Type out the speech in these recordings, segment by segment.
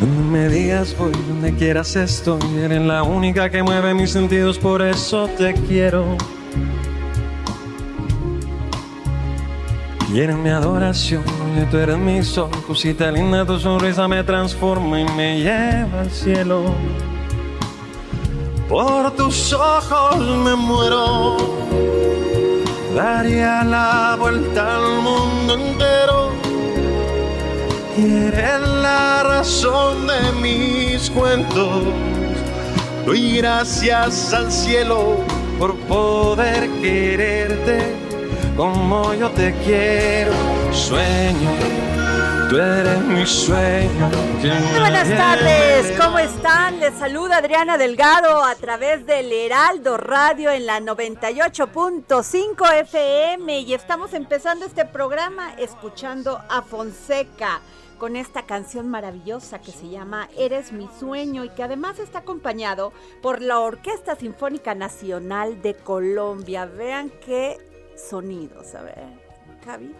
No me digas voy donde quieras estoy, eres la única que mueve mis sentidos, por eso te quiero. Y eres mi adoración, y tú eres mi sol, cosita linda, tu sonrisa me transforma y me lleva al cielo. Por tus ojos me muero, daría la vuelta al mundo entero. Eres la razón de mis cuentos. Doy gracias al cielo por poder quererte como yo te quiero. Sueño, tú eres mi sueño. Muy buenas tardes, ¿cómo están? Les saluda Adriana Delgado a través del Heraldo Radio en la 98.5 FM y estamos empezando este programa escuchando a Fonseca con esta canción maravillosa que se llama Eres mi sueño y que además está acompañado por la Orquesta Sinfónica Nacional de Colombia. Vean qué sonidos, a ver, Cavi.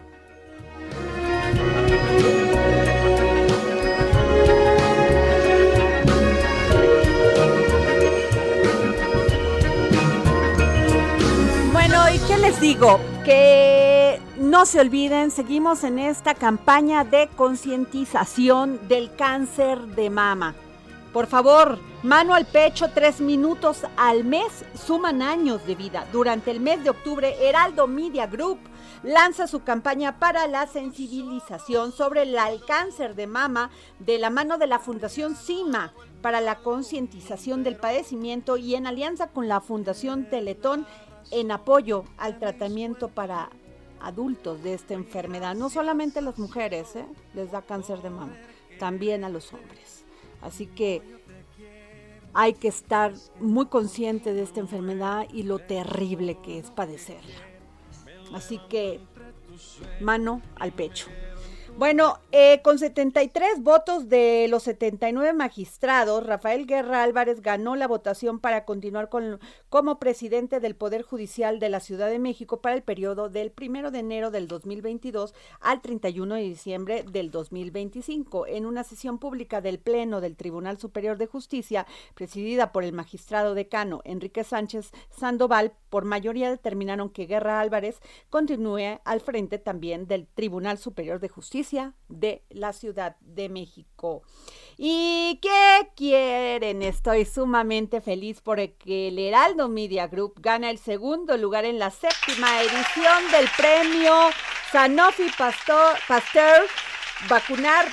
Bueno, ¿y qué les digo? Que no se olviden, seguimos en esta campaña de concientización del cáncer de mama. Por favor, mano al pecho, tres minutos al mes suman años de vida. Durante el mes de octubre, Heraldo Media Group lanza su campaña para la sensibilización sobre el cáncer de mama de la mano de la Fundación CIMA para la concientización del padecimiento y en alianza con la Fundación Teletón en apoyo al tratamiento para adultos de esta enfermedad. No solamente a las mujeres ¿eh? les da cáncer de mama, también a los hombres. Así que hay que estar muy consciente de esta enfermedad y lo terrible que es padecerla. Así que mano al pecho. Bueno, eh, con 73 votos de los 79 magistrados, Rafael Guerra Álvarez ganó la votación para continuar con, como presidente del Poder Judicial de la Ciudad de México para el periodo del 1 de enero del 2022 al 31 de diciembre del 2025. En una sesión pública del Pleno del Tribunal Superior de Justicia, presidida por el magistrado decano Enrique Sánchez Sandoval, por mayoría determinaron que Guerra Álvarez continúe al frente también del Tribunal Superior de Justicia de la Ciudad de México. ¿Y qué quieren? Estoy sumamente feliz porque el Heraldo Media Group gana el segundo lugar en la séptima edición del premio Sanofi Pasteur, Vacunar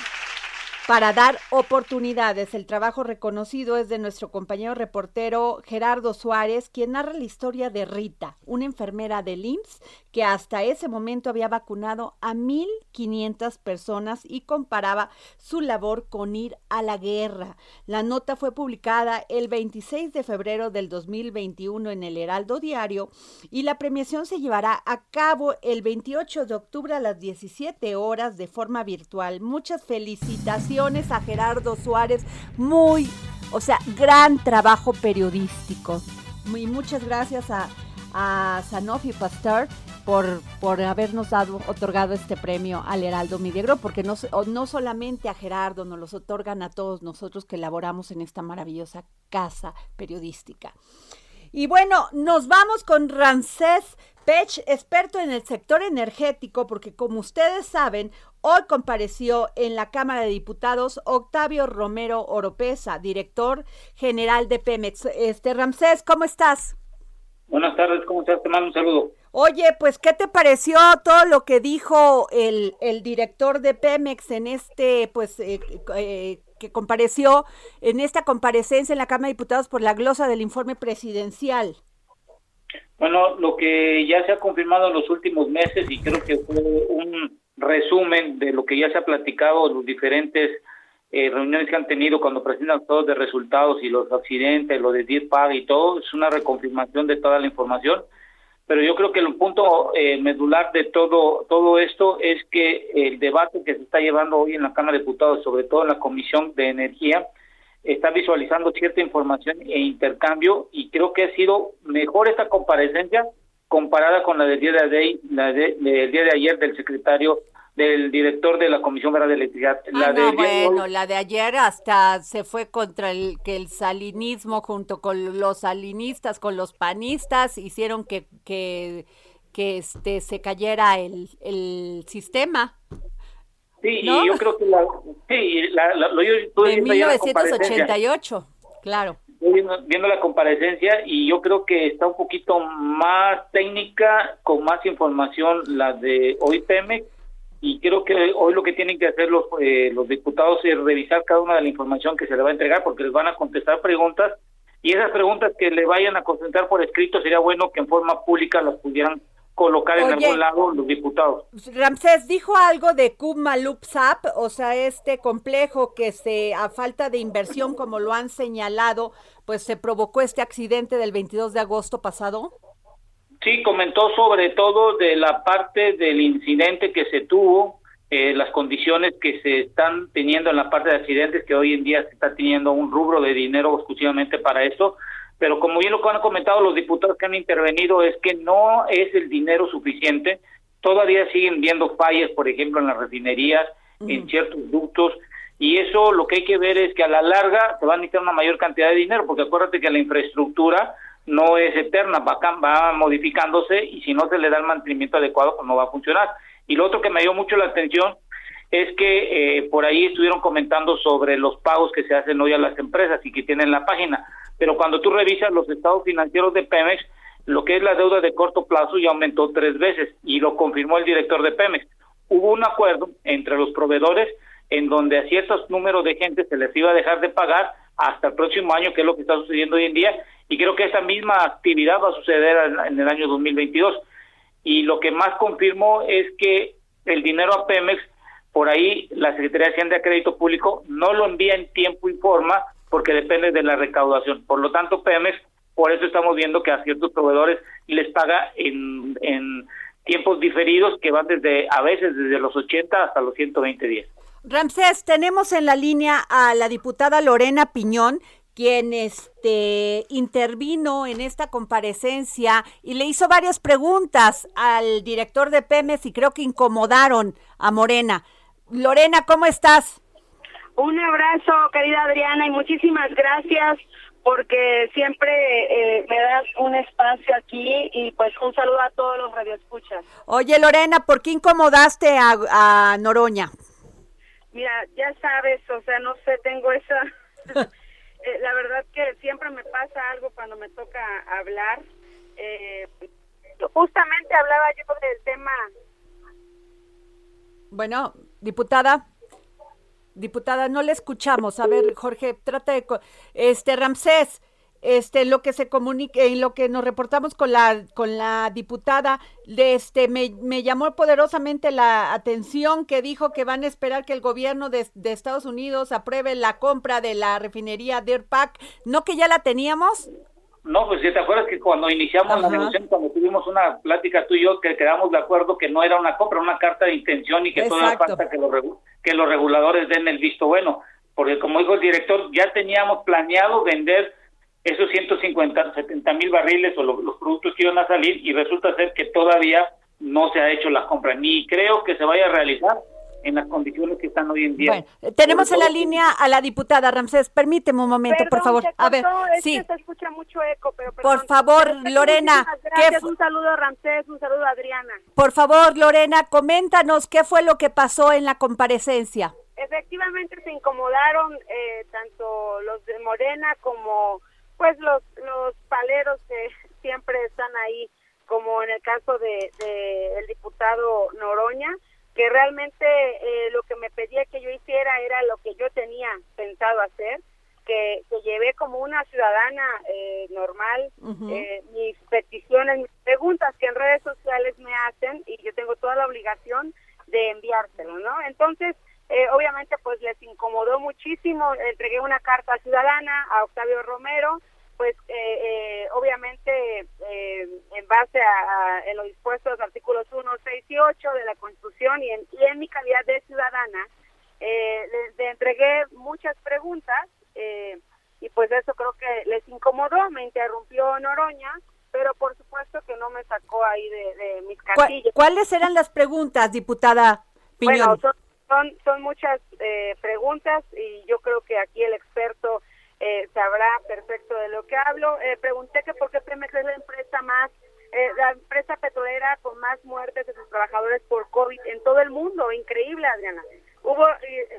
para dar oportunidades. El trabajo reconocido es de nuestro compañero reportero Gerardo Suárez, quien narra la historia de Rita, una enfermera del IMSS que hasta ese momento había vacunado a 1.500 personas y comparaba su labor con ir a la guerra. La nota fue publicada el 26 de febrero del 2021 en el Heraldo Diario y la premiación se llevará a cabo el 28 de octubre a las 17 horas de forma virtual. Muchas felicitaciones a Gerardo Suárez, muy, o sea, gran trabajo periodístico. Y muchas gracias a, Sanofi Pasteur por, por habernos dado, otorgado este premio al Heraldo Mediegro, porque no, no solamente a Gerardo, nos los otorgan a todos nosotros que elaboramos en esta maravillosa casa periodística. Y bueno, nos vamos con Ramsés Pech, experto en el sector energético, porque como ustedes saben, hoy compareció en la Cámara de Diputados Octavio Romero Oropesa, director general de Pemex. Este Ramsés, ¿cómo estás? Buenas tardes, ¿cómo estás? Te mando un saludo. Oye, pues, ¿qué te pareció todo lo que dijo el, el director de Pemex en este, pues, eh, eh, que compareció en esta comparecencia en la Cámara de Diputados por la glosa del informe presidencial? Bueno, lo que ya se ha confirmado en los últimos meses y creo que fue un resumen de lo que ya se ha platicado los diferentes eh, reuniones que han tenido cuando presentan todos de resultados y los accidentes, lo de DIRPAG y todo, es una reconfirmación de toda la información pero yo creo que el punto eh, medular de todo todo esto es que el debate que se está llevando hoy en la Cámara de Diputados, sobre todo en la Comisión de Energía, está visualizando cierta información e intercambio y creo que ha sido mejor esta comparecencia comparada con la del día de, la del día de ayer del secretario del director de la Comisión Federal de Electricidad. La ah, de bueno, la de ayer hasta se fue contra el que el salinismo junto con los salinistas, con los panistas, hicieron que, que, que este se cayera el, el sistema. Sí, y yo creo que la, sí, la, lo, yo de 1988, claro. Viendo, viendo la comparecencia y yo creo que está un poquito más técnica, con más información la de hoy Pemex y creo que hoy lo que tienen que hacer los, eh, los diputados es revisar cada una de la información que se le va a entregar porque les van a contestar preguntas y esas preguntas que le vayan a concentrar por escrito sería bueno que en forma pública las pudieran colocar en algún lado los diputados. Ramsés dijo algo de Kumalupsap, o sea, este complejo que se a falta de inversión como lo han señalado, pues se provocó este accidente del 22 de agosto pasado. Sí, comentó sobre todo de la parte del incidente que se tuvo, eh, las condiciones que se están teniendo en la parte de accidentes, que hoy en día se está teniendo un rubro de dinero exclusivamente para eso, pero como bien lo que han comentado los diputados que han intervenido es que no es el dinero suficiente, todavía siguen viendo fallas, por ejemplo, en las refinerías, en ciertos ductos, y eso lo que hay que ver es que a la larga se va a necesitar una mayor cantidad de dinero, porque acuérdate que la infraestructura no es eterna, va, va modificándose y si no se le da el mantenimiento adecuado, pues no va a funcionar. Y lo otro que me dio mucho la atención es que eh, por ahí estuvieron comentando sobre los pagos que se hacen hoy a las empresas y que tienen la página, pero cuando tú revisas los estados financieros de Pemex, lo que es la deuda de corto plazo ya aumentó tres veces y lo confirmó el director de Pemex. Hubo un acuerdo entre los proveedores en donde a ciertos números de gente se les iba a dejar de pagar hasta el próximo año, que es lo que está sucediendo hoy en día, y creo que esa misma actividad va a suceder en, el año 2022. Y lo que más confirmó es que el dinero a Pemex, por ahí la Secretaría de Hacienda de Crédito Público no lo envía en tiempo y forma porque depende de la recaudación. Por lo tanto, Pemex, por eso estamos viendo que a ciertos proveedores les paga en, en tiempos diferidos que van desde, a veces, desde los 80 hasta los 120 días. Ramsés, tenemos en la línea a la diputada Lorena Piñón, quien este intervino en esta comparecencia y le hizo varias preguntas al director de Pemex y creo que incomodaron a Morena. Lorena, ¿cómo estás? Un abrazo, querida Adriana, y muchísimas gracias porque siempre eh, me das un espacio aquí y pues un saludo a todos los radioescuchas. Oye, Lorena, ¿por qué incomodaste a, a Noroña? Mira, ya sabes, o sea, no sé, tengo esa Eh, la verdad que siempre me pasa algo cuando me toca hablar. Eh, justamente hablaba yo del tema. Bueno, diputada. Diputada, no le escuchamos. A ver, Jorge, trata de... Este, Ramsés, este lo que se comunique y lo que nos reportamos con la con la diputada de este me, me, llamó poderosamente la atención que dijo que van a esperar que el gobierno de, Estados Unidos apruebe la compra de la refinería Deer Park no que ya la teníamos no, pues si te acuerdas que cuando iniciamos la negociación, cuando tuvimos una plática tú y yo, que quedamos de acuerdo que no era una compra, una carta de intención y que todavía falta que los, que los reguladores den el visto bueno. Porque como dijo el director, ya teníamos planeado vender esos 150, 70 mil barriles o los productos que iban a salir y resulta ser que todavía no se ha hecho la compra, ni creo que se vaya a realizar en las condiciones que están hoy en día. Bueno, tenemos en la línea a la diputada Ramsés. Permíteme un momento, por favor. a ver, sí. se escucha mucho eco, pero Por favor, Lorena. Gracias, un saludo a Ramsés, un saludo a Adriana. Por favor, Lorena, coméntanos qué fue lo que pasó en la comparecencia. Efectivamente se incomodaron eh, tanto los de Morena como pues los los paleros que siempre están ahí, como en el caso de, de el diputado Noroña que realmente eh, lo que me pedía que yo hiciera era lo que yo tenía pensado hacer, que, que llevé como una ciudadana eh, normal eh, mis peticiones, mis preguntas que en redes sociales me hacen y yo tengo toda la obligación de enviárselo, ¿no? Entonces, obviamente pues les incomodó muchísimo, entregué una carta ciudadana a Octavio Romero, pues eh, eh, obviamente eh, en base a, en lo dispuesto los artículos 1, 6 y 8 de la Constitución y en, y en mi calidad de ciudadana, le, entregué muchas preguntas y pues eso creo que les incomodó, me interrumpió Noroña, pero por supuesto que no me sacó ahí de, mis casillas. ¿Cuáles eran las preguntas, diputada Piñón? Bueno, son, son, muchas preguntas y yo creo que aquí el experto eh, sabrá perfecto de lo que hablo. Eh, pregunté que por qué Pemex es la empresa más, eh, la empresa petrolera con más muertes de sus trabajadores por COVID en todo el mundo. Increíble, Adriana. Hubo,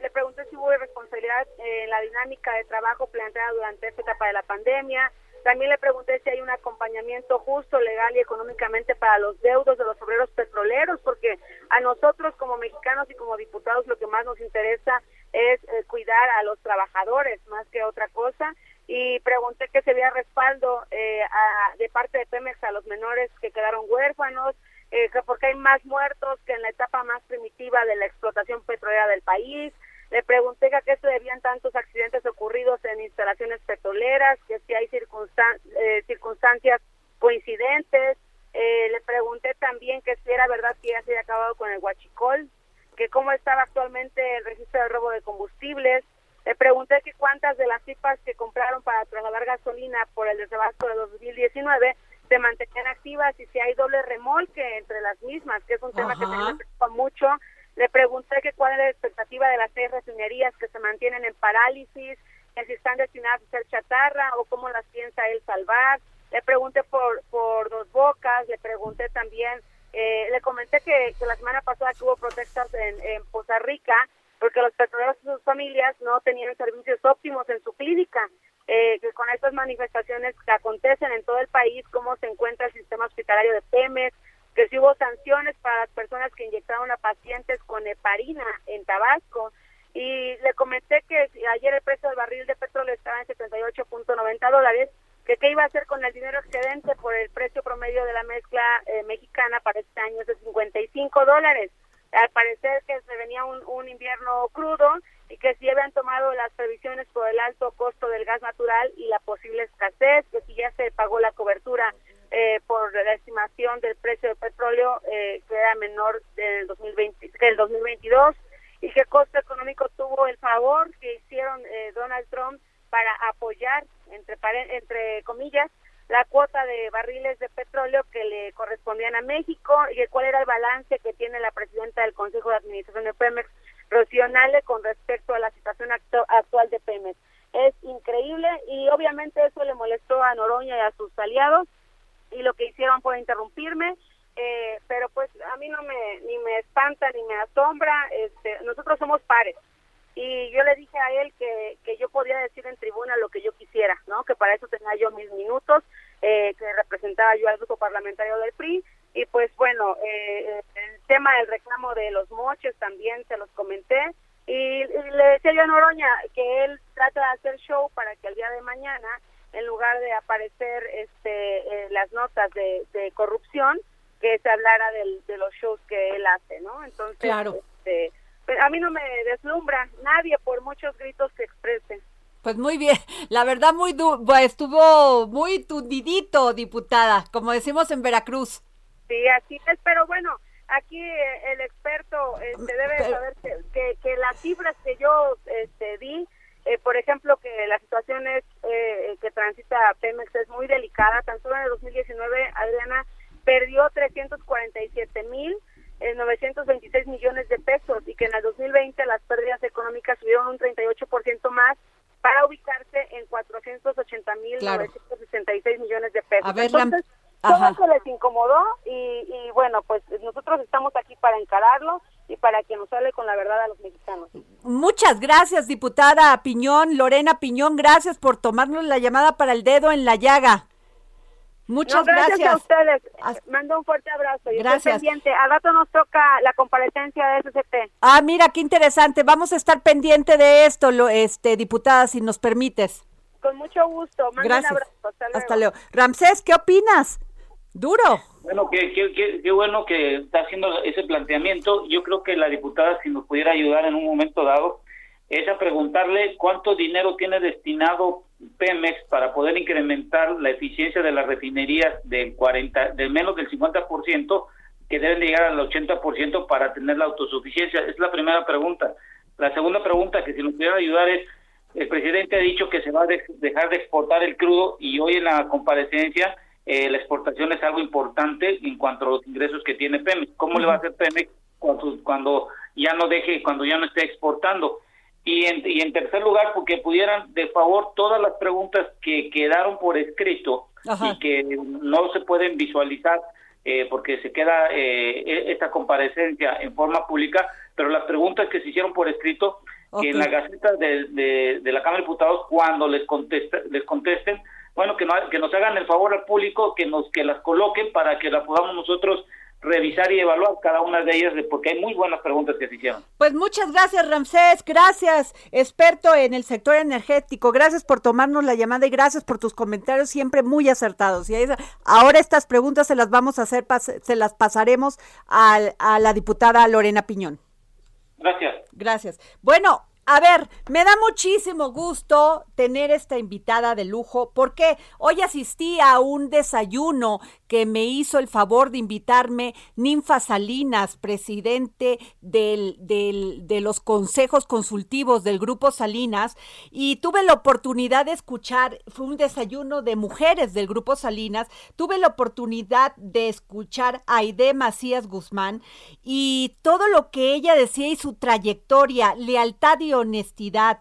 le pregunté si hubo responsabilidad en la dinámica de trabajo planteada durante esta etapa de la pandemia. También le pregunté si hay un acompañamiento justo, legal y económicamente para los deudos de los obreros petroleros, porque a nosotros como mexicanos y como diputados lo que más nos interesa es eh, cuidar a los trabajadores más que otra cosa y pregunté que se había respaldo eh, de parte de Pemex a los menores que quedaron huérfanos, eh, que porque hay más muertos que en la etapa más primitiva de la explotación petrolera del país. Le pregunté que a qué se debían tantos accidentes ocurridos en instalaciones petroleras, que si hay circunstancias coincidentes. le pregunté también que si era verdad que ya se había acabado con el huachicol, que cómo estaba actualmente el registro de robo de combustibles. Le pregunté que cuántas de las pipas que compraron para trasladar gasolina por el desabasto de 2019 se mantenían activas y si hay doble remolque entre las mismas, que es un tema que me preocupa mucho. Le pregunté que cuál es la expectativa de las seis refinerías que se mantienen en parálisis, que si están destinadas a ser chatarra o cómo las piensa él salvar. Le pregunté por, por dos bocas, le pregunté también eh, le comenté que, la semana pasada que hubo protestas en, en Poza Rica porque los petroleros y sus familias no tenían servicios óptimos en su clínica. Eh, que con estas manifestaciones que acontecen en todo el país, cómo se encuentra el sistema hospitalario de Pemex, que si hubo sanciones para las personas que inyectaron a pacientes con heparina en Tabasco. Y le comenté que ayer el precio del barril de petróleo estaba en 78.90 dólares que qué iba a hacer con el dinero excedente por el precio promedio de la mezcla eh, mexicana para este año es de 55 dólares. Al parecer que se venía un, un invierno crudo y que si habían tomado las previsiones por el alto costo del gas natural y la posible escasez, que si ya se pagó la cobertura eh, por la estimación del precio del petróleo eh, que era menor del 2020 que el 2022 y qué costo económico tuvo el favor que hicieron Donald Trump para apoyar, entre, entre comillas, la cuota de barriles de petróleo que le correspondían a México y cuál era el balance que tiene la presidenta del Consejo de Administración de Pemex, Rocío con respecto a la situación actual de Pemex. Es increíble y obviamente eso le molestó a Noroña y a sus aliados y lo que hicieron fue interrumpirme, eh, pero pues a mí no me ni me espanta ni me asombra, este, nosotros somos pares. Y yo le dije a él que, que yo podía decir en tribuna lo que yo quisiera, ¿no? Que para eso tenía yo mis minutos, eh, que representaba yo al grupo parlamentario del PRI y pues bueno, eh, el tema del reclamo de los moches también se los comenté. Y, le decía yo a Noroña que él trata de hacer show para que el día de mañana en lugar de aparecer este eh, las notas de, de corrupción que se hablara del, de los shows que él hace, ¿no? Entonces, claro. este, a mí no me deslumbra nadie por muchos gritos que expresen. Pues muy bien, la verdad muy estuvo muy tundidito, diputada, como decimos en Veracruz. Sí, así es, pero bueno, aquí el experto este, debe saber que, que, las cifras que yo este, di, eh, por ejemplo, que la situación es eh, transita Pemex es muy delicada. Tan solo en el 2019, Adriana perdió 347 mil 926 eh, millones de pesos y que en el 2020 las pérdidas económicas subieron un 38% más para ubicarse en 480 mil 966 millones de pesos. Entonces, todo eso les incomodó y, y bueno, pues nosotros estamos aquí para encararlo para que nos hable con la verdad a los mexicanos. Muchas gracias, diputada Piñón, Lorena Piñón, gracias por tomarnos la llamada para el dedo en la llaga. Muchas gracias, a ustedes. Mando un fuerte abrazo. Y gracias. pendiente. A rato nos toca la comparecencia de SCT. Ah, mira, qué interesante. Vamos a estar pendiente de esto, lo, este, diputada, si nos permites. Con mucho gusto. gracias. Un abrazo. Hasta luego. Ramsés, ¿qué opinas? Duro. Bueno, qué, qué, qué, bueno que está haciendo ese planteamiento. Yo creo que la diputada, si nos pudiera ayudar en un momento dado, es a preguntarle cuánto dinero tiene destinado Pemex para poder incrementar la eficiencia de las refinerías del 40, de menos del 50%, que deben llegar al 80% para tener la autosuficiencia. Es la primera pregunta. La segunda pregunta, que si nos pudiera ayudar, es, el presidente ha dicho que se va a dejar de exportar el crudo y hoy en la comparecencia eh, la exportación es algo importante en cuanto a los ingresos que tiene Pemex. ¿Cómo le va a hacer Pemex cuando, cuando ya no deje, cuando ya no esté exportando? Y en, y en tercer lugar, porque pudieran de favor todas las preguntas que quedaron por escrito y que no se pueden visualizar eh, porque se queda eh, e, esta comparecencia en forma pública, pero las preguntas que se hicieron por escrito, que en la Gaceta de, de, de, la Cámara de Diputados, cuando les, contesta, les contesten, bueno, que, que nos hagan el favor al público, que nos que las coloquen para que las podamos nosotros revisar y evaluar cada una de ellas, porque hay muy buenas preguntas que se hicieron. Pues muchas gracias, Ramsés, gracias, experto en el sector energético, gracias por tomarnos la llamada y gracias por tus comentarios siempre muy acertados. Y ahora estas preguntas se las vamos a hacer, se las pasaremos a, a la diputada Lorena Piñón. Gracias. Gracias. Bueno, a ver, me da muchísimo gusto tener esta invitada de lujo porque hoy asistí a un desayuno que me hizo el favor de invitarme Ninfa Salinas, presidente de los consejos consultivos del Grupo Salinas, y tuve la oportunidad de escuchar, fue un desayuno de mujeres del Grupo Salinas, tuve la oportunidad de escuchar a Aide Macías Guzmán y todo lo que ella decía y su trayectoria, lealtad y honestidad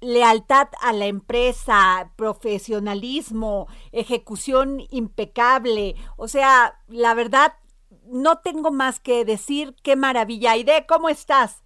lealtad a la empresa, profesionalismo, ejecución impecable. O sea, la verdad, no tengo más que decir qué maravilla. Aide, ¿cómo estás?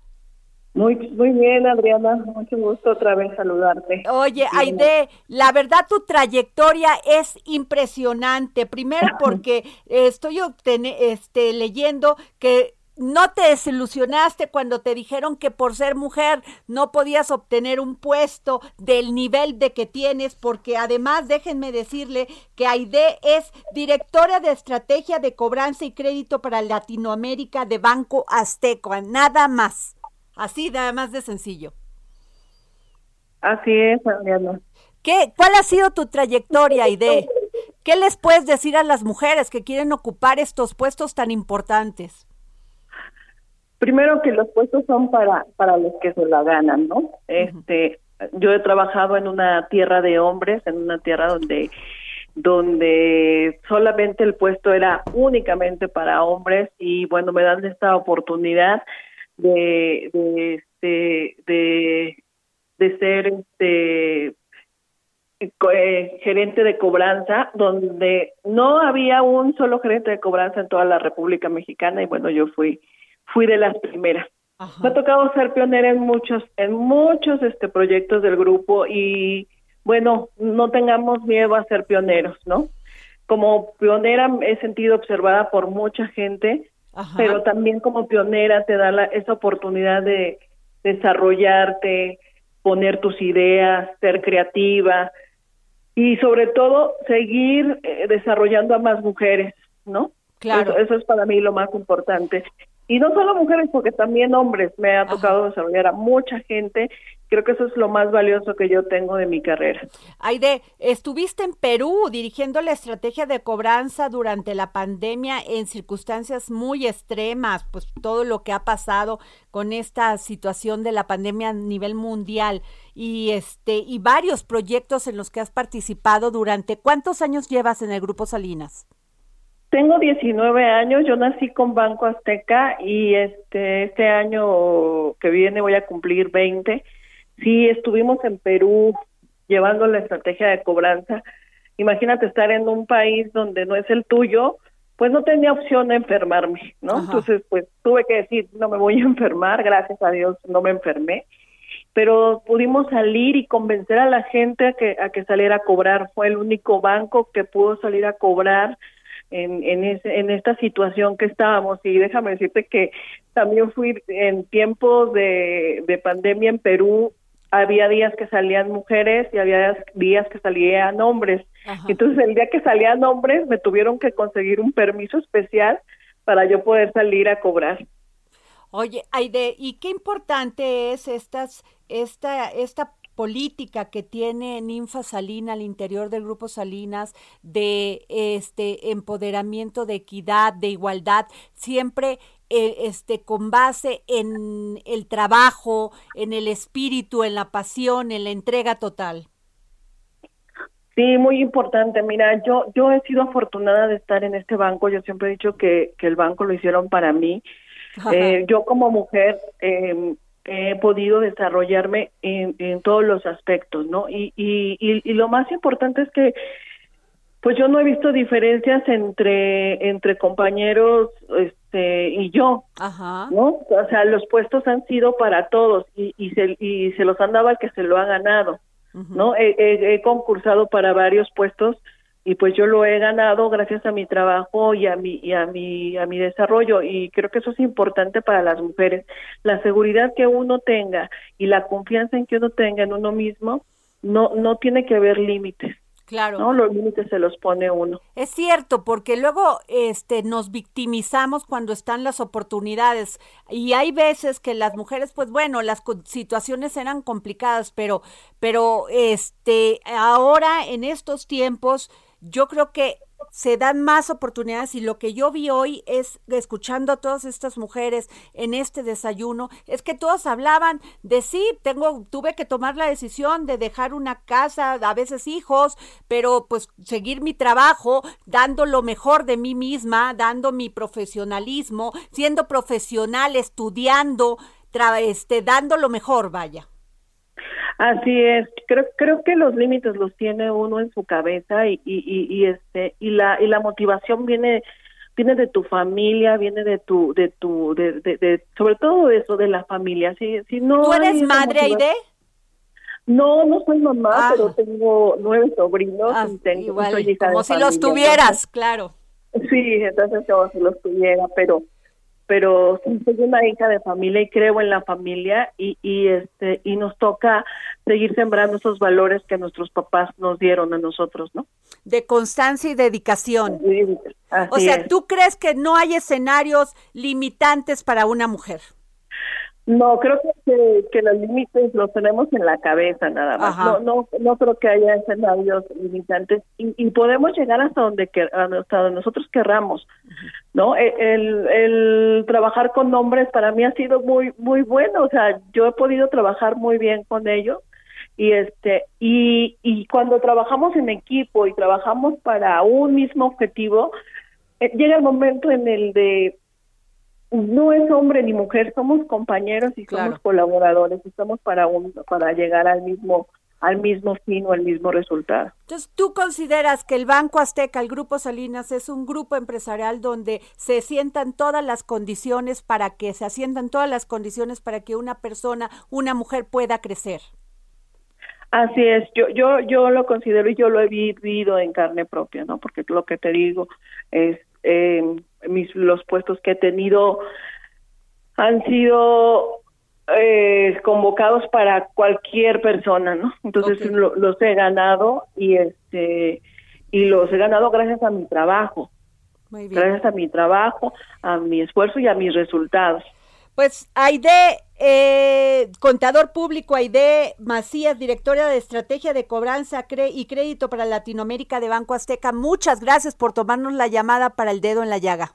Muy, muy bien, Adriana. Mucho gusto otra vez saludarte. Oye, Aide, la verdad tu trayectoria es impresionante. Primero porque estoy este, leyendo que no te desilusionaste cuando te dijeron que por ser mujer no podías obtener un puesto del nivel de que tienes, porque además déjenme decirle que Aide es directora de estrategia de cobranza y crédito para Latinoamérica de Banco Azteca, nada más. Así, nada más de sencillo. Así es, Adriana. ¿Qué, ¿Cuál ha sido tu trayectoria, Aide? ¿Qué les puedes decir a las mujeres que quieren ocupar estos puestos tan importantes? Primero que los puestos son para para los que se la ganan, ¿no? Este, yo he trabajado en una tierra de hombres, en una tierra donde donde solamente el puesto era únicamente para hombres y bueno, me dan esta oportunidad de de este, de, de ser este eh, gerente de cobranza, donde no había un solo gerente de cobranza en toda la República Mexicana y bueno, yo fui fui de las primeras. Me ha tocado ser pionera en muchos, en muchos este proyectos del grupo y bueno, no tengamos miedo a ser pioneros, ¿no? Como pionera he sentido observada por mucha gente, pero también como pionera te da la, esa oportunidad de desarrollarte, poner tus ideas, ser creativa y sobre todo seguir eh, desarrollando a más mujeres, ¿no? Claro. eso, es para mí lo más importante y no solo mujeres, porque también hombres. Me ha tocado desarrollar a mucha gente creo que eso es lo más valioso que yo tengo de mi carrera. Aide, estuviste en Perú dirigiendo la estrategia de cobranza durante la pandemia en circunstancias muy extremas, pues todo lo que ha pasado con esta situación de la pandemia a nivel mundial y este y varios proyectos en los que has participado durante ¿cuántos años llevas en el grupo Salinas? Tengo 19 años, yo nací con Banco Azteca y este este año que viene voy a cumplir 20 Sí, estuvimos en Perú llevando la estrategia de cobranza. Imagínate estar en un país donde no es el tuyo, pues no tenía opción de enfermarme, ¿no? Entonces, pues tuve que decir, no me voy a enfermar, gracias a Dios no me enfermé, pero pudimos salir y convencer a la gente a que, a que saliera a cobrar. Fue el único banco que pudo salir a cobrar en, en, en esta situación que estábamos. Y déjame decirte que también fui en tiempos de, de pandemia en Perú, había días que salían mujeres y había días que salían hombres. Entonces el día que salían hombres me tuvieron que conseguir un permiso especial para yo poder salir a cobrar. Oye, Aide, ¿y qué importante es estas, esta, esta política que tiene Ninfa Salina al interior del grupo Salinas de este empoderamiento de equidad, de igualdad, siempre eh, este, con base en el trabajo, en el espíritu, en la pasión, en la entrega total. Sí, muy importante. Mira, yo yo he sido afortunada de estar en este banco. Yo siempre he dicho que, que el banco lo hicieron para mí. Eh, yo como mujer eh, he podido desarrollarme en, en, todos los aspectos, ¿no? Y, y, y, y, lo más importante es que pues yo no he visto diferencias entre entre compañeros este y yo no o sea los puestos han sido para todos y, y se y se los han dado al que se lo ha ganado no he, he, concursado para varios puestos y pues yo lo he ganado gracias a mi trabajo y a mi y a mi a mi desarrollo y creo que eso es importante para las mujeres la seguridad que uno tenga y la confianza en que uno tenga en uno mismo no no tiene que haber límites Claro. ¿no? Los límites se los pone uno. Es cierto, porque luego este nos victimizamos cuando están las oportunidades y hay veces que las mujeres pues bueno, las situaciones eran complicadas, pero pero este ahora en estos tiempos yo creo que se dan más oportunidades y lo que yo vi hoy es escuchando a todas estas mujeres en este desayuno es que todos hablaban de sí, tengo tuve que tomar la decisión de dejar una casa, a veces hijos, pero pues seguir mi trabajo, dando lo mejor de mí misma, dando mi profesionalismo, siendo profesional, estudiando, este dando lo mejor, vaya. Así es, creo creo que los límites los tiene uno en su cabeza y, y, y, este y la y la motivación viene viene de tu familia, viene de tu de tu de, de, sobre todo eso de la familia. Si si no ¿Tú eres madre Aide? No, no soy mamá, ah. pero tengo nueve sobrinos ah, y tengo igual, soy hija como de si familia, los tuvieras, claro. Sí, entonces como si los tuviera, pero pero soy una hija de familia y creo en la familia y, y este y nos toca seguir sembrando esos valores que nuestros papás nos dieron a nosotros, ¿no? De constancia y dedicación. Sí, o sea, ¿tú crees que no hay escenarios limitantes para una mujer? No, creo que, que, los límites los tenemos en la cabeza nada más. No, no, no creo que haya escenarios limitantes y, y podemos llegar hasta donde hasta donde nosotros querramos, ¿no? E, el, el, trabajar con hombres para mí ha sido muy muy bueno, o sea, yo he podido trabajar muy bien con ellos y este y y cuando trabajamos en equipo y trabajamos para un mismo objetivo eh, llega el momento en el de no es hombre ni mujer, somos compañeros y somos colaboradores, estamos para un, para llegar al mismo al mismo fin o al mismo resultado. Entonces, ¿tú consideras que el Banco Azteca, el Grupo Salinas, es un grupo empresarial donde se sientan todas las condiciones para que se asientan todas las condiciones para que una persona, una mujer pueda crecer? Así es, yo yo yo lo considero y yo lo he vivido en carne propia, ¿no? Porque lo que te digo es eh, mis los puestos que he tenido han sido eh, convocados para cualquier persona, ¿no? Entonces los he ganado y este y los he ganado gracias a mi trabajo, gracias a mi trabajo, a mi esfuerzo y a mis resultados. Pues Aide, eh, contador público Aide Macías, directora de Estrategia de Cobranza y Crédito para Latinoamérica de Banco Azteca, muchas gracias por tomarnos la llamada para el dedo en la llaga.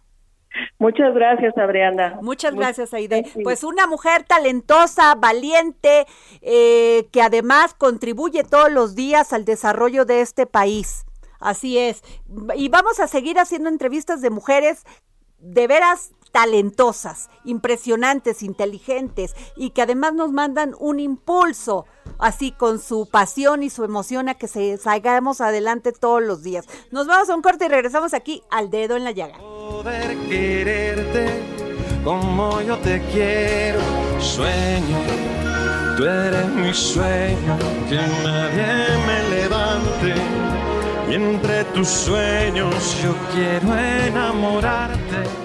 Muchas gracias, Adriana. Muchas gracias, Aide. Pues una mujer talentosa, valiente, eh, que además contribuye todos los días al desarrollo de este país. Así es. Y vamos a seguir haciendo entrevistas de mujeres de veras talentosas, impresionantes, inteligentes y que además nos mandan un impulso, así con su pasión y su emoción a que se salgamos adelante todos los días. Nos vamos a un corte y regresamos aquí al dedo en la llaga. Poder quererte como yo te quiero, sueño, tú eres mi sueño, que nadie me levante. Y entre tus sueños yo quiero enamorarte.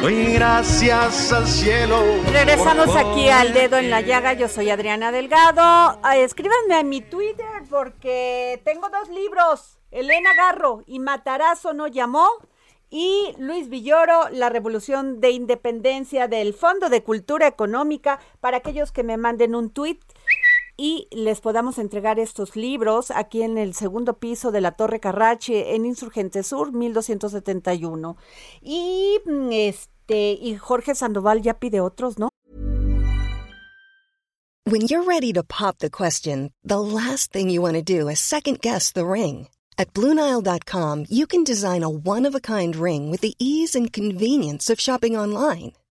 Doy gracias al cielo. Regresamos aquí al dedo en la llaga. Yo soy Adriana Delgado. Ay, escríbanme a mi Twitter porque tengo dos libros. Elena Garro y Matarazo no llamó. Y Luis Villoro, La Revolución de Independencia del Fondo de Cultura Económica, para aquellos que me manden un tweet y les podamos entregar estos libros aquí en el segundo piso de la Torre Carrache en Insurgente Sur 1271. Y mm, este y Jorge Sandoval ya pide otros, ¿no? When you're ready to pop the question, the last thing you want to do is second guess the ring. At BlueNile.com, you can design a one-of-a-kind ring with the ease and convenience of shopping online.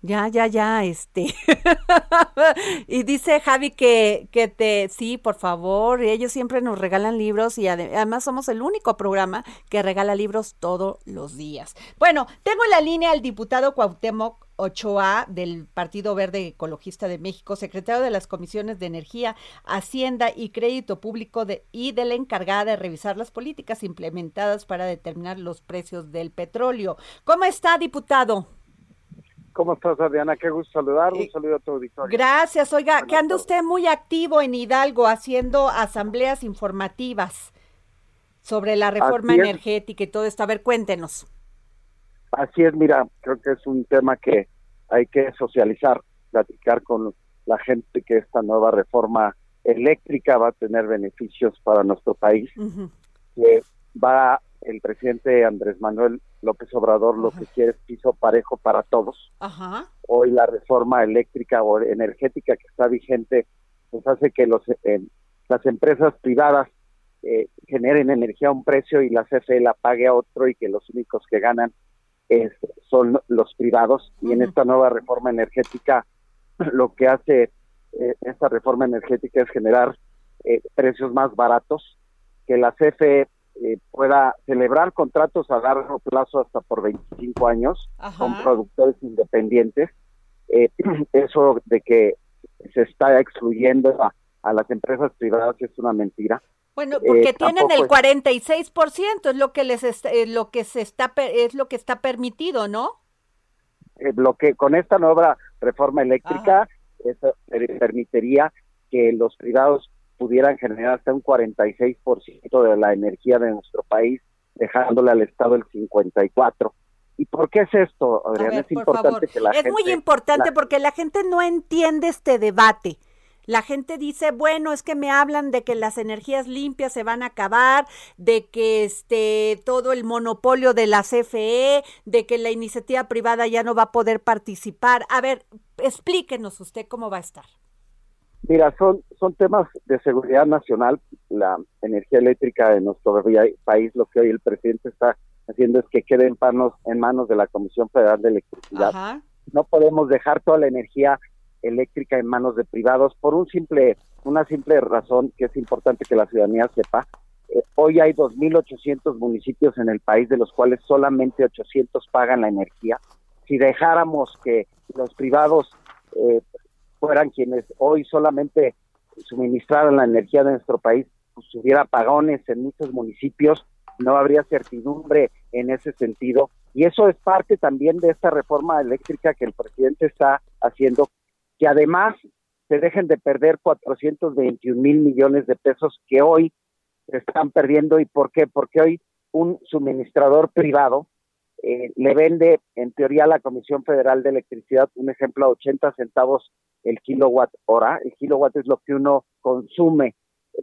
Ya, ya, ya, este. y dice Javi que, que te, sí, por favor, ellos siempre nos regalan libros y además somos el único programa que regala libros todos los días. Bueno, tengo en la línea al diputado Cuauhtémoc Ochoa del Partido Verde Ecologista de México, secretario de las Comisiones de Energía, Hacienda y Crédito Público de, y de la encargada de revisar las políticas implementadas para determinar los precios del petróleo. ¿Cómo está, diputado? ¿Cómo estás, Adriana? Qué gusto saludar. Un saludo a tu auditorio. Gracias. Oiga, que anda usted muy activo en Hidalgo haciendo asambleas informativas sobre la reforma energética y todo esto. A ver, cuéntenos. Así es, mira, creo que es un tema que hay que socializar, platicar con la gente que esta nueva reforma eléctrica va a tener beneficios para nuestro país, que va el presidente Andrés Manuel López Obrador lo que quiere es piso parejo para todos. Hoy la reforma eléctrica o energética que está vigente pues hace que los eh, las empresas privadas eh, generen energía a un precio y la CFE la pague a otro y que los únicos que ganan es, son los privados. Y en esta nueva reforma energética lo que hace eh, esta reforma energética es generar precios más baratos, que la CFE eh, pueda celebrar contratos a largo plazo hasta por 25 años con productores independientes. Eh, eso de que se está excluyendo a, las empresas privadas es una mentira. Bueno, porque tienen el 46%, es lo que les lo que se está es lo que está permitido, ¿no? lo que con esta nueva reforma eléctrica eso permitiría que los privados pudieran generar hasta un 46% de la energía de nuestro país, dejándole al Estado el 54%. ¿Y por qué es esto, Adrián? es importante que la Es muy importante porque la gente no entiende este debate. La gente dice, bueno, es que me hablan de que las energías limpias se van a acabar, de que este todo el monopolio de la CFE, de que la iniciativa privada ya no va a poder participar. A ver, explíquenos usted cómo va a estar. Mira, son, son temas de seguridad nacional. La energía eléctrica de nuestro país, lo que hoy el presidente está haciendo es que quede en manos, en manos de la Comisión Federal de Electricidad. No podemos dejar toda la energía eléctrica en manos de privados por un simple, una simple razón que es importante que la ciudadanía sepa. Eh, hoy hay 2.800 municipios en el país, de los cuales solamente 800 pagan la energía. Si dejáramos que los privados eh, fueran quienes hoy solamente suministraran la energía de nuestro país, pues hubiera apagones en muchos municipios, no habría certidumbre en ese sentido. Y eso es parte también de esta reforma eléctrica que el presidente está haciendo, que además se dejen de perder 421 mil millones de pesos que hoy se están perdiendo. ¿Y por qué? Porque hoy un suministrador privado eh, le vende en teoría a la Comisión Federal de Electricidad, un ejemplo, a 80 centavos el kilowatt hora. El kilowatt es lo que uno consume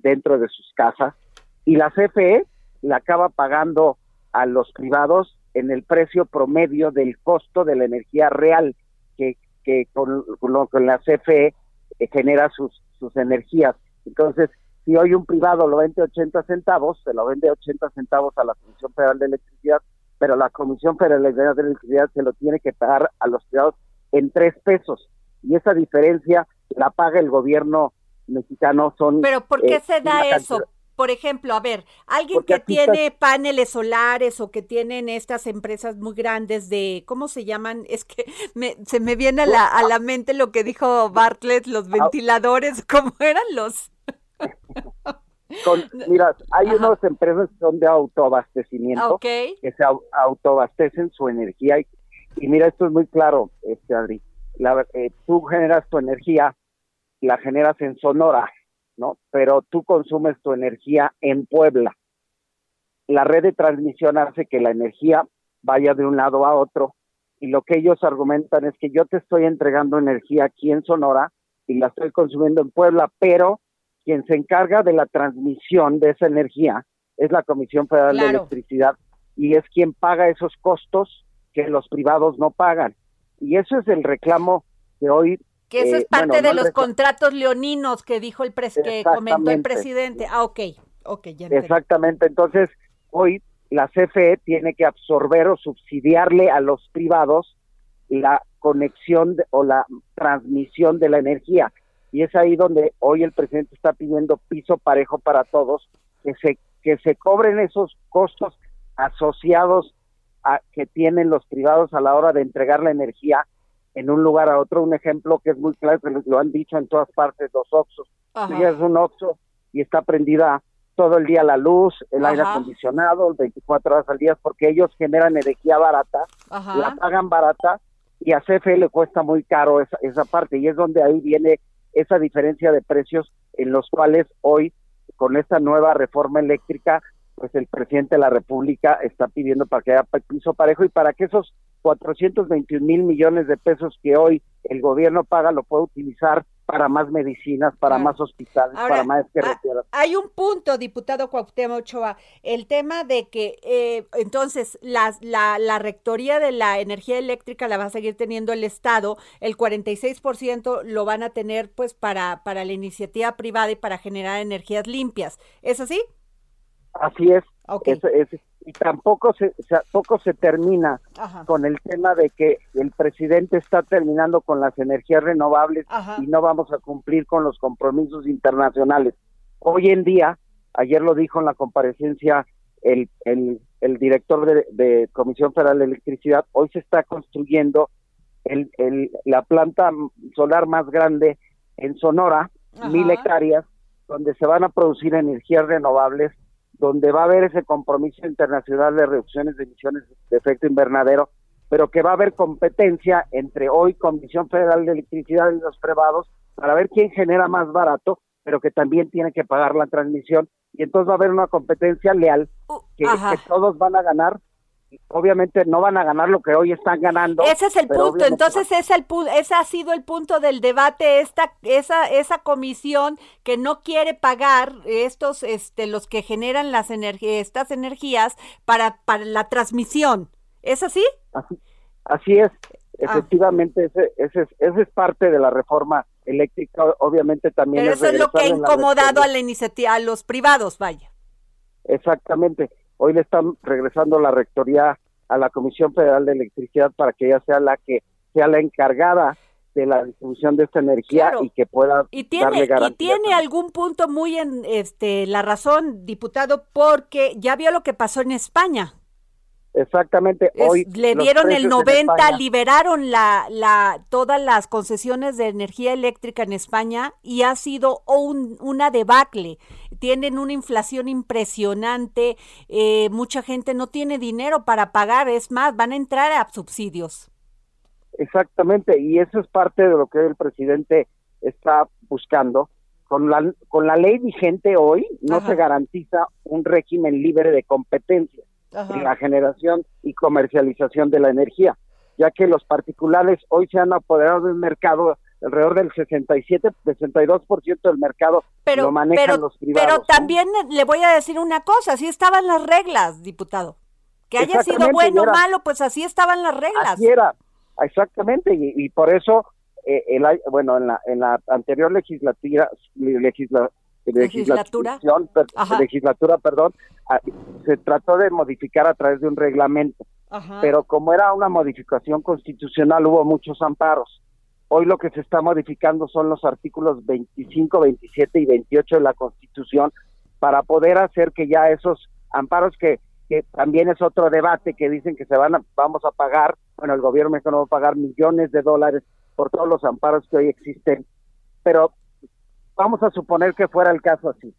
dentro de sus casas. Y la CFE la acaba pagando a los privados en el precio promedio del costo de la energía real que, que con, que la CFE eh, genera sus, sus energías. Entonces, si hoy un privado lo vende 80 centavos, se lo vende 80 centavos a la Comisión Federal de Electricidad, pero la Comisión Federal de Electricidad se lo tiene que pagar a los privados en tres pesos y esa diferencia la paga el gobierno mexicano. Son, Pero ¿por qué eh, se da eso? Por ejemplo, a ver, alguien que tiene paneles solares o que tienen estas empresas muy grandes de, ¿cómo se llaman? Es que me, se me viene a la, a la mente lo que dijo Bartlett, los ventiladores, ¿cómo eran los? mira, hay unas empresas que son de autoabastecimiento, que se autoabastecen su energía y, y, mira, esto es muy claro, este Adri la, eh, tú generas tu energía, la generas en Sonora, ¿no? Pero tú consumes tu energía en Puebla. La red de transmisión hace que la energía vaya de un lado a otro y lo que ellos argumentan es que yo te estoy entregando energía aquí en Sonora y la estoy consumiendo en Puebla, pero quien se encarga de la transmisión de esa energía es la Comisión Federal de Electricidad y es quien paga esos costos que los privados no pagan. Y eso es el reclamo que hoy... Que eso es eh, parte de los contratos leoninos que dijo el pres que comentó el presidente. Ah, ok, ok, ya Exactamente, entonces hoy la CFE tiene que absorber o subsidiarle a los privados la conexión o la transmisión de la energía. Y es ahí donde hoy el presidente está pidiendo piso parejo para todos, que se, que se cobren esos costos asociados que tienen los privados a la hora de entregar la energía en un lugar a otro. Un ejemplo que es muy claro, que lo han dicho en todas partes, los Oxos. Es un Oxo y está prendida todo el día la luz, el aire acondicionado, 24 horas al día, porque ellos generan energía barata, la pagan barata y a CFE le cuesta muy caro esa, esa parte y es donde ahí viene esa diferencia de precios en los cuales hoy con esta nueva reforma eléctrica pues el presidente de la República está pidiendo para que haya piso parejo y para que esos 421 mil millones de pesos que hoy el gobierno paga lo pueda utilizar para más medicinas, para más hospitales, para más carreteras. Hay un punto, diputado Cuauhtémoc Ochoa, el tema de que eh, entonces la, la, la, rectoría de la energía eléctrica la va a seguir teniendo el Estado, el 46% lo van a tener pues para, para la iniciativa privada y para generar energías limpias. ¿Es así? Así es. y tampoco se, poco se termina con el tema de que el presidente está terminando con las energías renovables y no vamos a cumplir con los compromisos internacionales. Hoy en día, ayer lo dijo en la comparecencia el, el, el director de, de, Comisión Federal de Electricidad, hoy se está construyendo el, el, la planta solar más grande en Sonora, mil hectáreas, donde se van a producir energías renovables, donde va a haber ese compromiso internacional de reducciones de emisiones de efecto invernadero, pero que va a haber competencia entre hoy Comisión Federal de Electricidad y los privados para ver quién genera más barato, pero que también tiene que pagar la transmisión. Y entonces va a haber una competencia leal uh, que, todos van a ganar obviamente no van a ganar lo que hoy están ganando. Ese es el punto, entonces es el ese ha sido el punto del debate esta esa esa comisión que no quiere pagar estos este los que generan las energías estas energías para para la transmisión. ¿Es así? Así, es. Ah. Efectivamente, ese, ese, ese es parte de la reforma eléctrica, obviamente también. Pero eso es lo que ha incomodado a la iniciativa, a los privados, vaya. Exactamente. Hoy le están regresando la rectoría a la Comisión Federal de Electricidad para que ella sea la que sea la encargada de la distribución de esta energía y que pueda y tiene y tiene algún punto muy en este la razón diputado porque ya vio lo que pasó en España Exactamente. Hoy le dieron el 90, liberaron la, la, todas las concesiones de energía eléctrica en España y ha sido un, una debacle. Tienen una inflación impresionante, eh, mucha gente no tiene dinero para pagar, es más, van a entrar a subsidios. Exactamente, y eso es parte de lo que el presidente está buscando. Con la, con la ley vigente hoy no se garantiza un régimen libre de competencia en la generación y comercialización de la energía, ya que los particulares hoy se han apoderado del mercado alrededor del 67, 62% del mercado pero, lo manejan los privados. Pero también le voy a decir una cosa, así estaban las reglas, diputado. Que haya sido bueno o malo, pues así estaban las reglas. Así era, exactamente, y, por eso, eh, el, bueno, en la, en la anterior legislatura, legisla, legislatura, legislatura, perdón, ah, se trató de modificar a través de un reglamento, pero como era una modificación constitucional hubo muchos amparos. Hoy lo que se está modificando son los artículos 25, 27 y 28 de la Constitución para poder hacer que ya esos amparos que, que también es otro debate que dicen que se van a, vamos a pagar, bueno, el gobierno mexicano va a pagar millones de dólares por todos los amparos que hoy existen, pero vamos a suponer que fuera el caso así.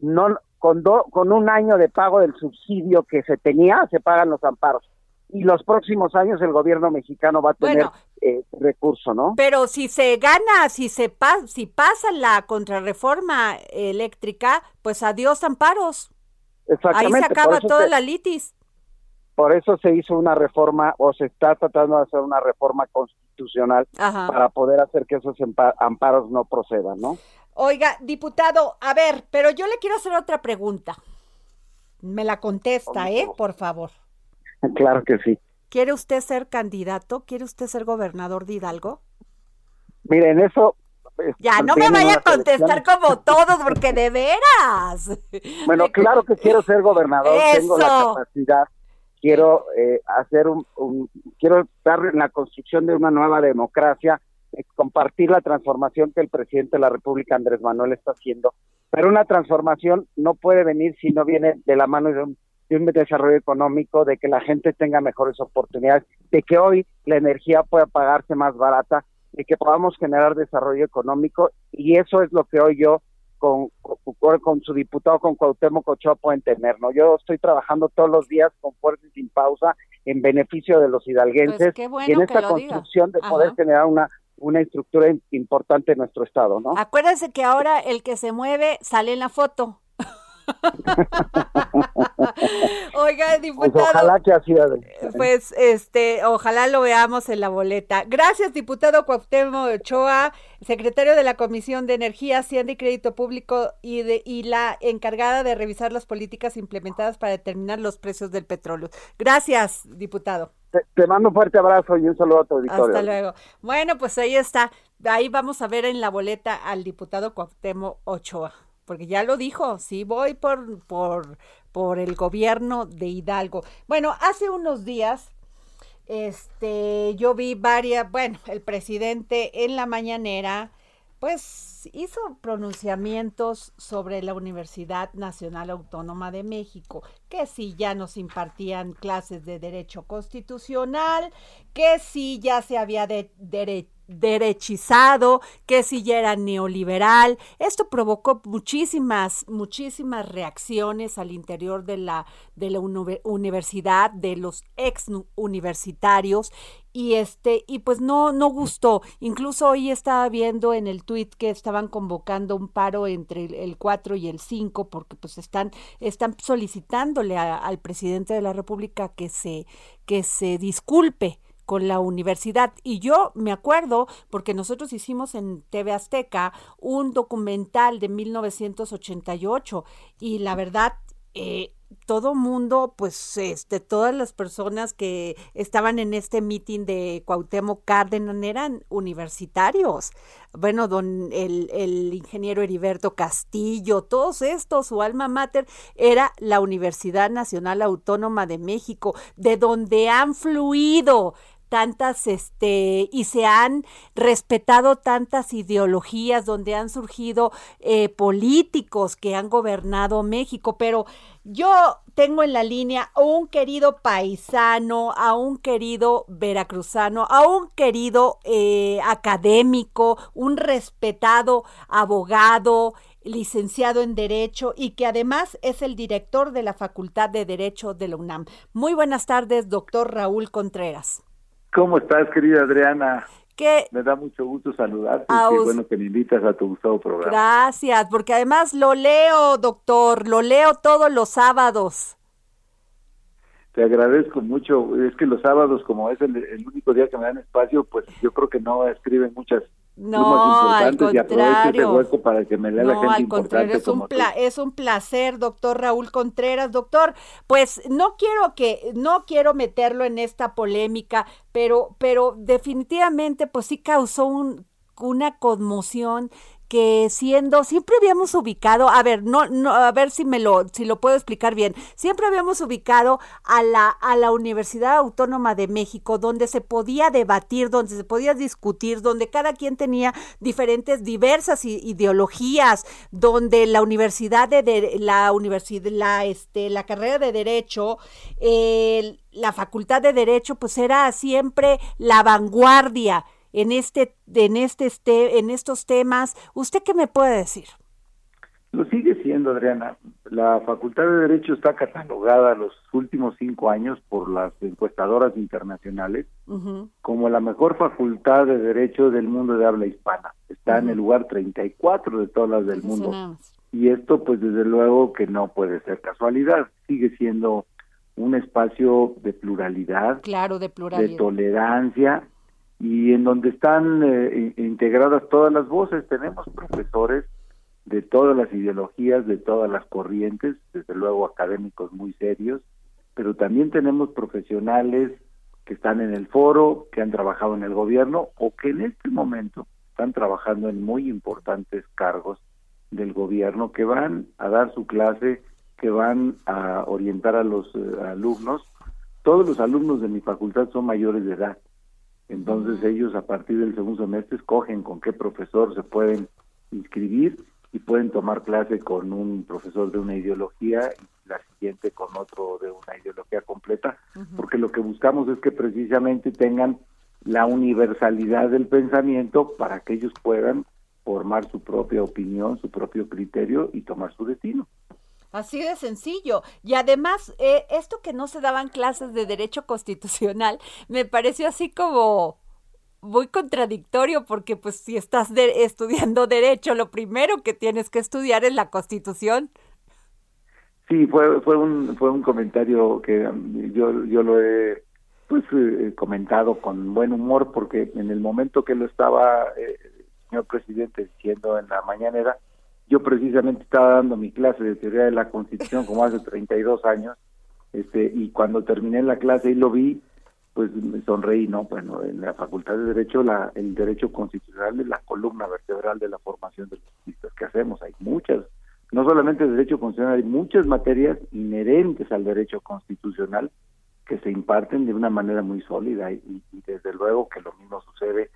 No, con, con un año de pago del subsidio que se tenía, se pagan los amparos. Y los próximos años el gobierno mexicano va a tener eh, recurso, ¿no? Pero si se gana, si se pa si pasa la contrarreforma eléctrica, pues adiós amparos. Ahí se acaba toda la litis. Por eso se hizo una reforma o se está tratando de hacer una reforma constitucional para poder hacer que esos amparos no procedan, ¿no? Oiga, diputado, a ver, pero yo le quiero hacer otra pregunta. Me la contesta, ¿eh? Por favor. Claro que sí. ¿Quiere usted ser candidato? ¿Quiere usted ser gobernador de Hidalgo? Miren, eso pues, ya, no me vaya a contestar como todos, porque de veras. Bueno, claro que quiero ser gobernador, tengo la capacidad, quiero eh, hacer un, quiero estar en la construcción de una nueva democracia, eh, compartir la transformación que el presidente de la República Andrés Manuel está haciendo, pero una transformación no puede venir si no viene de la mano de un, de un desarrollo económico, de que la gente tenga mejores oportunidades, de que hoy la energía pueda pagarse más barata, de que podamos generar desarrollo económico. Y eso es lo que hoy yo con, con, su diputado, con Cuauhtémoc Ochoa, pueden tener, ¿no? Yo estoy trabajando todos los días con fuerza y sin pausa en beneficio de los hidalguenses pues y en esta construcción de poder generar una una estructura importante en nuestro estado, ¿no? Acuérdense que ahora el que se mueve sale en la foto. Oiga, pues diputado. Pues ojalá que así Pues este, ojalá lo veamos en la boleta. Gracias, diputado Cuauhtémoc Ochoa, secretario de la Comisión de Energía, Hacienda y Crédito Público y de y la encargada de revisar las políticas implementadas para determinar los precios del petróleo. Gracias, diputado. Te, mando un fuerte abrazo y un saludo a tu auditorio. Hasta luego. Bueno, pues ahí está. Ahí vamos a ver en la boleta al diputado Cuauhtémoc Ochoa porque ya lo dijo, sí voy por, por, por el gobierno de Hidalgo. Bueno, hace unos días, este, yo vi varias, bueno, el presidente en la mañanera pues hizo pronunciamientos sobre la Universidad Nacional Autónoma de México, que si ya nos impartían clases de derecho constitucional, que si ya se había de, derechizado, que si ya era neoliberal. Esto provocó muchísimas, muchísimas reacciones al interior de la, de la universidad, de los ex universitarios, y este, y pues no, no gustó. Incluso hoy estaba viendo en el tuit que estaban convocando un paro entre el 4 y el 5, porque pues están, están solicitándole al presidente de la República que se, que se disculpe con la universidad. Y yo me acuerdo, porque nosotros hicimos en TV Azteca un documental de 1988 y la verdad, eh, todo mundo, pues, este, todas las personas que estaban en este meeting de Cuauhtémoc Cárdenas eran universitarios. Bueno, don el, el ingeniero Heriberto Castillo, todos estos, su alma mater era la Universidad Nacional Autónoma de México, de donde han fluido tantas, este, y se han respetado tantas ideologías, donde han surgido eh, políticos que han gobernado México, pero yo tengo en la línea a un querido paisano, a un querido veracruzano, a un querido eh, académico, un respetado abogado, licenciado en Derecho y que además es el director de la Facultad de Derecho de la UNAM. Muy buenas tardes, doctor Raúl Contreras. ¿Cómo estás, querida Adriana? Me da mucho gusto saludarte y qué bueno que me invitas a tu gustado programa. Gracias, porque además lo leo, doctor, lo leo todos los sábados. Te agradezco mucho. Es que los sábados, como es el, el único día que me dan espacio, pues yo creo que no escriben muchas no, al contrario. hueco para que me lea la gente al contrario, es un, es un placer, doctor Raúl Contreras. Doctor, pues no quiero que, no quiero meterlo en esta polémica, pero, pero definitivamente pues sí causó un, una conmoción que siendo, siempre habíamos ubicado, a ver, no, no, a ver si me lo, si lo puedo explicar bien, siempre habíamos ubicado a la, a la Universidad Autónoma de México, donde se podía debatir, donde se podía discutir, donde cada quien tenía diferentes, diversas ideologías, donde la universidad de, la universidad, la, este, la carrera de Derecho, la facultad de Derecho, pues era siempre la vanguardia en este, en este, este, en estos temas. ¿Usted qué me puede decir? Lo sigue siendo, Adriana. La Facultad de Derecho está catalogada los últimos cinco años por las encuestadoras internacionales como la mejor facultad de Derecho del mundo de habla hispana. Está en el lugar 34 de todas las del mundo. Y esto, pues desde luego que no puede ser casualidad. Sigue siendo un espacio de pluralidad, claro, de pluralidad, de tolerancia y en donde están eh, integradas todas las voces. Tenemos profesores de todas las ideologías, de todas las corrientes, desde luego académicos muy serios, pero también tenemos profesionales que están en el foro, que han trabajado en el gobierno o que en este momento están trabajando en muy importantes cargos del gobierno, que van a dar su clase, que van a orientar a los eh, alumnos. Todos los alumnos de mi facultad son mayores de edad entonces ellos a partir del segundo semestre escogen con qué profesor se pueden inscribir y pueden tomar clase con un profesor de una ideología y la siguiente con otro de una ideología completa, porque lo que buscamos es que precisamente tengan la universalidad del pensamiento para que ellos puedan formar su propia opinión, su propio criterio y tomar su destino. Así de sencillo. Y además, eh, esto que no se daban clases de derecho constitucional, me pareció así como muy contradictorio porque pues si estás estudiando derecho, lo primero que tienes que estudiar es la constitución. Sí, fue fue un fue un comentario que um, yo yo lo he pues eh, comentado con buen humor porque en el momento que lo estaba eh, señor presidente diciendo en la mañanera yo precisamente estaba dando mi clase de teoría de la Constitución como hace 32 años, este, y cuando terminé la clase y lo vi, pues me sonreí, ¿no? Bueno, en la Facultad de Derecho, la, el derecho constitucional es la columna vertebral de la formación de los juristas que hacemos. Hay muchas, no solamente derecho constitucional, hay muchas materias inherentes al derecho constitucional que se imparten de una manera muy sólida y desde luego que lo mismo sucede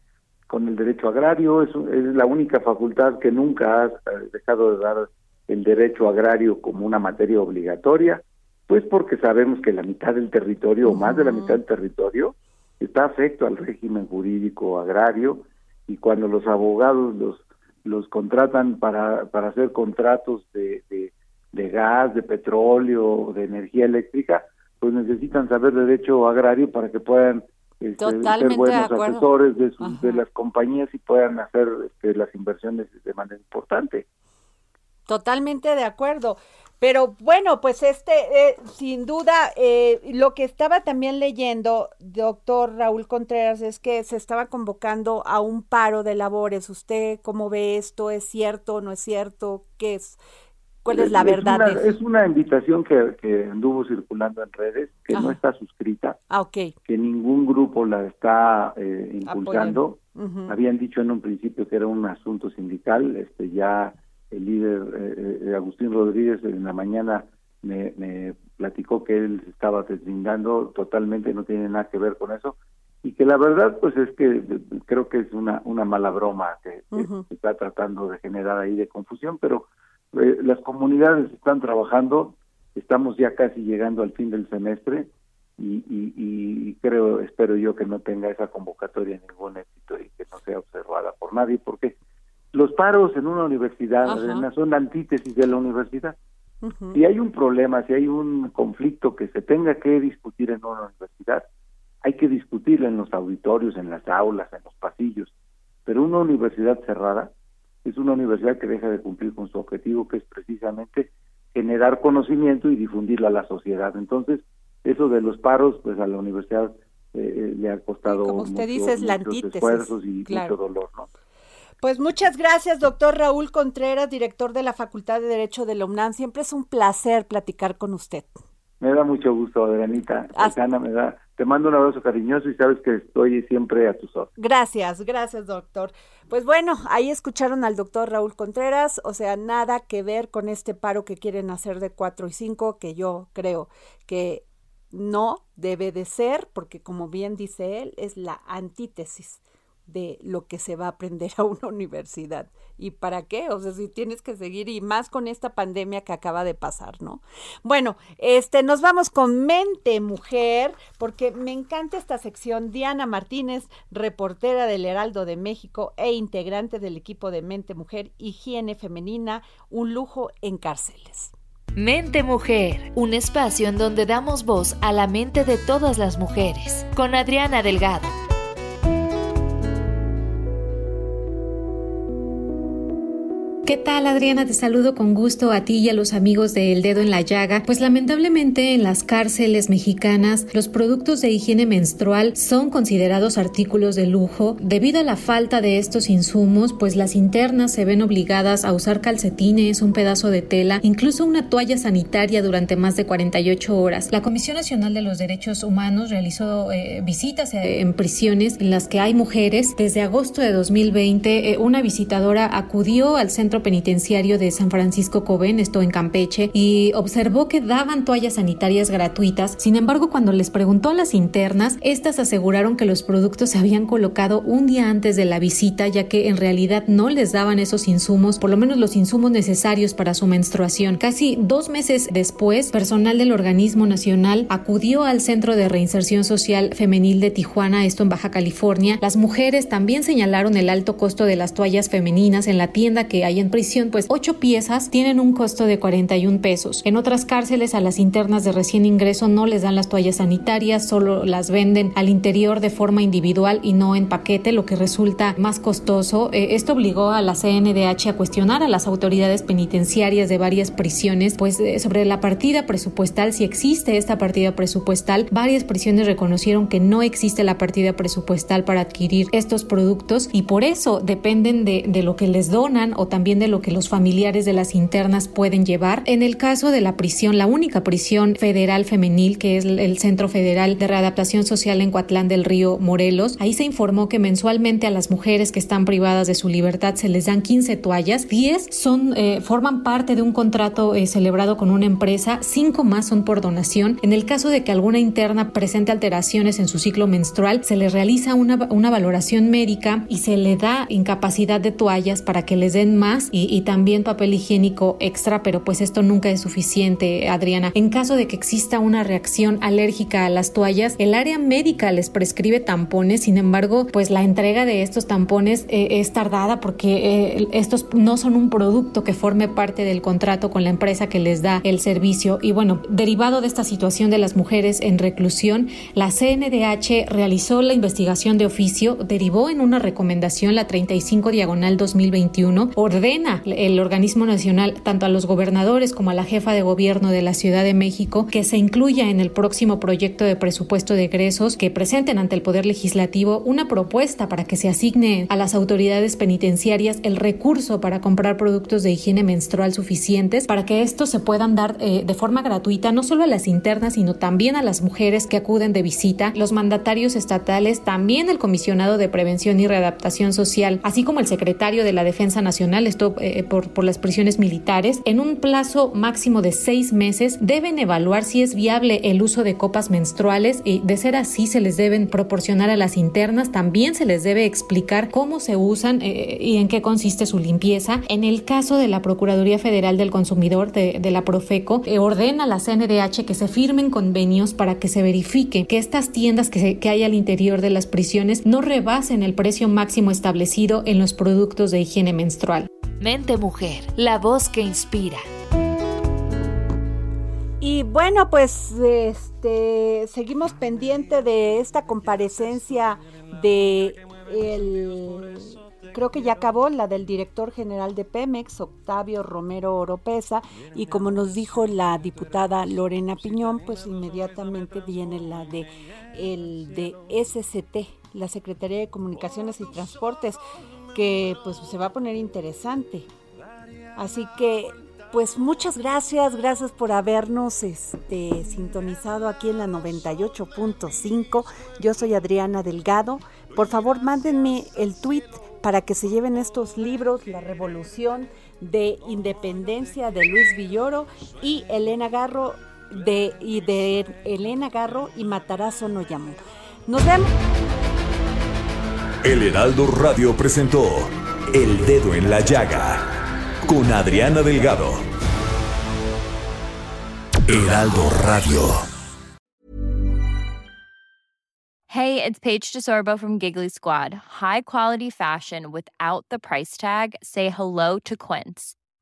con el derecho agrario, es, es la única facultad que nunca ha dejado de dar el derecho agrario como una materia obligatoria, pues porque sabemos que la mitad del territorio o más de la mitad del territorio está afecto al régimen jurídico agrario y cuando los abogados los los contratan para, para hacer contratos de, de, gas, de petróleo, de energía eléctrica, pues necesitan saber derecho agrario para que puedan este, ser buenos asesores de, sus, de las compañías y puedan hacer este, las inversiones de manera importante. Totalmente de acuerdo. Pero bueno, pues este, eh, sin duda, eh, lo que estaba también leyendo, doctor Raúl Contreras, es que se estaba convocando a un paro de labores. ¿Usted cómo ve esto? ¿Es cierto? ¿No es cierto? ¿Qué es? ¿Cuál es, la verdad? Una, es una invitación que, que, anduvo circulando en redes, que no está suscrita, ah, okay. que ningún grupo la está eh, impulsando. Habían dicho en un principio que era un asunto sindical, este ya el líder eh, eh, Agustín Rodríguez en la mañana me, me platicó que él estaba deslindando totalmente, no tiene nada que ver con eso, y que la verdad pues es que creo que es una, una mala broma que, se está tratando de generar ahí de confusión, pero eh, las comunidades están trabajando, estamos ya casi llegando al fin del semestre, y, y, y, creo, espero yo que no tenga esa convocatoria ningún éxito y que no sea observada por nadie, porque los paros en una universidad son la antítesis de la universidad. Si hay un problema, si hay un conflicto que se tenga que discutir en una universidad, hay que discutirlo en los auditorios, en las aulas, en los pasillos. Pero una universidad cerrada es una universidad que deja de cumplir con su objetivo, que es precisamente generar conocimiento y difundirlo a la sociedad. Entonces, eso de los paros, pues a la universidad eh, eh, le ha costado Como usted dice, es la esfuerzos y mucho dolor, ¿no? Pues muchas gracias, doctor Raúl Contreras, director de la Facultad de Derecho de la UNAM. Siempre es un placer platicar con usted. Me da mucho gusto, Adrianita. me da. Te mando un abrazo cariñoso y sabes que estoy siempre a tus ojos. Gracias, gracias, doctor. Pues bueno, ahí escucharon al doctor Raúl Contreras, o sea, nada que ver con este paro que quieren hacer de 4 y 5, que yo creo que no debe de ser, porque como bien dice él, es la antítesis de lo que se va a aprender a una universidad. ¿Y para qué? O sea, si tienes que seguir y más con esta pandemia que acaba de pasar, ¿no? Bueno, este nos vamos con Mente Mujer porque me encanta esta sección. Diana Martínez, reportera del Heraldo de México e integrante del equipo de Mente Mujer Higiene Femenina, un lujo en cárceles. Mente Mujer, un espacio en donde damos voz a la mente de todas las mujeres, con Adriana Delgado. ¿Qué tal Adriana? Te saludo con gusto a ti y a los amigos de El Dedo en la Llaga. Pues lamentablemente en las cárceles mexicanas los productos de higiene menstrual son considerados artículos de lujo. Debido a la falta de estos insumos, pues las internas se ven obligadas a usar calcetines, un pedazo de tela, incluso una toalla sanitaria durante más de 48 horas. La Comisión Nacional de los Derechos Humanos realizó eh, visitas eh, en prisiones en las que hay mujeres. Desde agosto de 2020, eh, una visitadora acudió al centro penitenciario de San Francisco Cobén, esto en Campeche, y observó que daban toallas sanitarias gratuitas. Sin embargo, cuando les preguntó a las internas, estas aseguraron que los productos se habían colocado un día antes de la visita, ya que en realidad no les daban esos insumos, por lo menos los insumos necesarios para su menstruación. Casi dos meses después, personal del organismo nacional acudió al Centro de Reinserción Social Femenil de Tijuana, esto en Baja California. Las mujeres también señalaron el alto costo de las toallas femeninas en la tienda que hay en prisión, pues ocho piezas tienen un costo de 41 pesos. En otras cárceles a las internas de recién ingreso no les dan las toallas sanitarias, solo las venden al interior de forma individual y no en paquete, lo que resulta más costoso. Eh, esto obligó a la CNDH a cuestionar a las autoridades penitenciarias de varias prisiones, pues eh, sobre la partida presupuestal, si existe esta partida presupuestal, varias prisiones reconocieron que no existe la partida presupuestal para adquirir estos productos y por eso dependen de, de lo que les donan o también también de lo que los familiares de las internas pueden llevar. En el caso de la prisión, la única prisión federal femenil, que es el Centro Federal de Readaptación Social en Coatlán del Río, Morelos, ahí se informó que mensualmente a las mujeres que están privadas de su libertad se les dan 15 toallas, 10 son, eh, forman parte de un contrato eh, celebrado con una empresa, 5 más son por donación. En el caso de que alguna interna presente alteraciones en su ciclo menstrual, se le realiza una, una valoración médica y se le da incapacidad de toallas para que les den más y, y también papel higiénico extra, pero pues esto nunca es suficiente, Adriana. En caso de que exista una reacción alérgica a las toallas, el área médica les prescribe tampones, sin embargo, pues la entrega de estos tampones eh, es tardada porque eh, estos no son un producto que forme parte del contrato con la empresa que les da el servicio. Y bueno, derivado de esta situación de las mujeres en reclusión, la CNDH realizó la investigación de oficio, derivó en una recomendación, la 35 diagonal 2021, ordena el organismo nacional tanto a los gobernadores como a la jefa de gobierno de la Ciudad de México que se incluya en el próximo proyecto de presupuesto de egresos que presenten ante el Poder Legislativo una propuesta para que se asigne a las autoridades penitenciarias el recurso para comprar productos de higiene menstrual suficientes para que estos se puedan dar eh, de forma gratuita no solo a las internas, sino también a las mujeres que acuden de visita, los mandatarios estatales, también el comisionado de prevención y readaptación social, así como el secretario de la Defensa Nacional, esto eh, por, por las prisiones militares, en un plazo máximo de seis meses deben evaluar si es viable el uso de copas menstruales y de ser así se les deben proporcionar a las internas, también se les debe explicar cómo se usan eh, y en qué consiste su limpieza. En el caso de la Procuraduría Federal del Consumidor de, la Profeco, eh, ordena a la CNDH que se firmen convenios para que se verifique que estas tiendas que, que hay al interior de las prisiones no rebasen el precio máximo establecido en los productos de higiene menstrual. Mente Mujer, la voz que inspira. Y bueno, pues este seguimos pendiente de esta comparecencia de el creo que ya acabó la del director general de Pemex, Octavio Romero Oropesa, y como nos dijo la diputada Lorena Piñón, pues inmediatamente viene la de el de SCT, la Secretaría de Comunicaciones y Transportes, que pues se va a poner interesante. Así que pues muchas gracias, gracias por habernos este, sintonizado aquí en la 98.5. Yo soy Adriana Delgado. Por favor, mándenme el tweet para que se lleven estos libros, La Revolución de Independencia de Luis Villoro y Elena Garro de, y de Elena Garro y Matarazo no llamó. Nos vemos. El Heraldo Radio presentó El Dedo en la Llaga con Adriana Delgado. Heraldo Radio. Hey, it's Paige DeSorbo from Giggly Squad. High quality fashion without the price tag. Say hello to Quince.